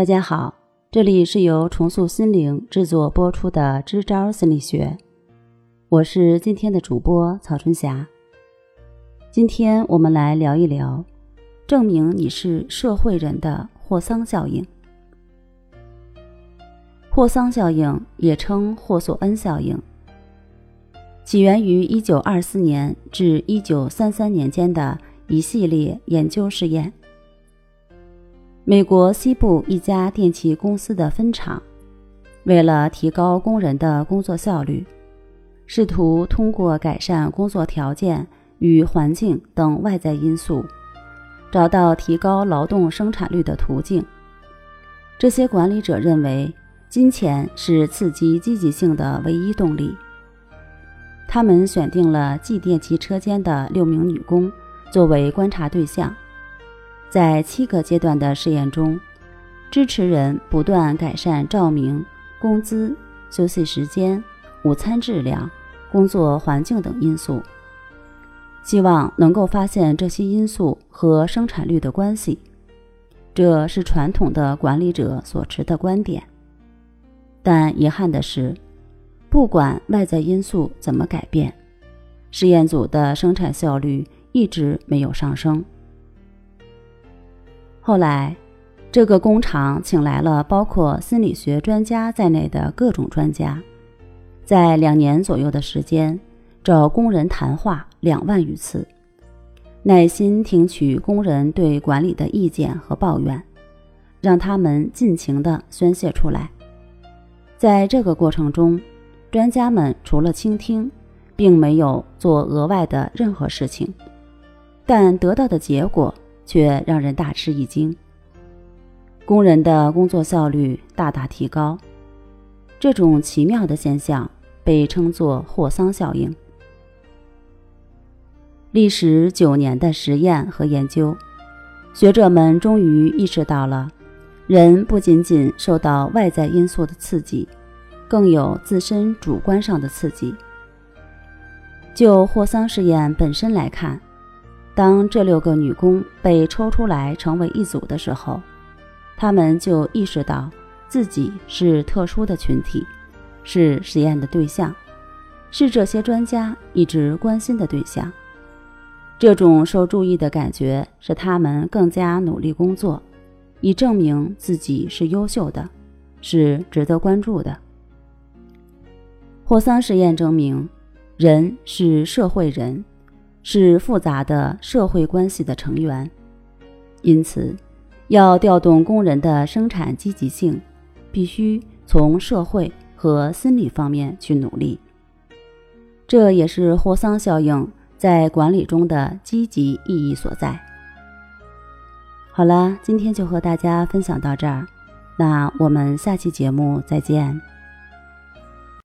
大家好，这里是由重塑心灵制作播出的支招心理学，我是今天的主播曹春霞。今天我们来聊一聊，证明你是社会人的霍桑效应。霍桑效应也称霍索恩效应，起源于一九二四年至一九三三年间的一系列研究试验。美国西部一家电器公司的分厂，为了提高工人的工作效率，试图通过改善工作条件与环境等外在因素，找到提高劳动生产率的途径。这些管理者认为，金钱是刺激积极性的唯一动力。他们选定了继电器车间的六名女工作为观察对象。在七个阶段的试验中，支持人不断改善照明、工资、休息时间、午餐质量、工作环境等因素，希望能够发现这些因素和生产率的关系。这是传统的管理者所持的观点。但遗憾的是，不管外在因素怎么改变，实验组的生产效率一直没有上升。后来，这个工厂请来了包括心理学专家在内的各种专家，在两年左右的时间，找工人谈话两万余次，耐心听取工人对管理的意见和抱怨，让他们尽情地宣泄出来。在这个过程中，专家们除了倾听，并没有做额外的任何事情，但得到的结果。却让人大吃一惊。工人的工作效率大大提高，这种奇妙的现象被称作霍桑效应。历时九年的实验和研究，学者们终于意识到了，人不仅仅受到外在因素的刺激，更有自身主观上的刺激。就霍桑实验本身来看。当这六个女工被抽出来成为一组的时候，她们就意识到自己是特殊的群体，是实验的对象，是这些专家一直关心的对象。这种受注意的感觉使他们更加努力工作，以证明自己是优秀的，是值得关注的。霍桑实验证明，人是社会人。是复杂的社会关系的成员，因此，要调动工人的生产积极性，必须从社会和心理方面去努力。这也是霍桑效应在管理中的积极意义所在。好了，今天就和大家分享到这儿，那我们下期节目再见。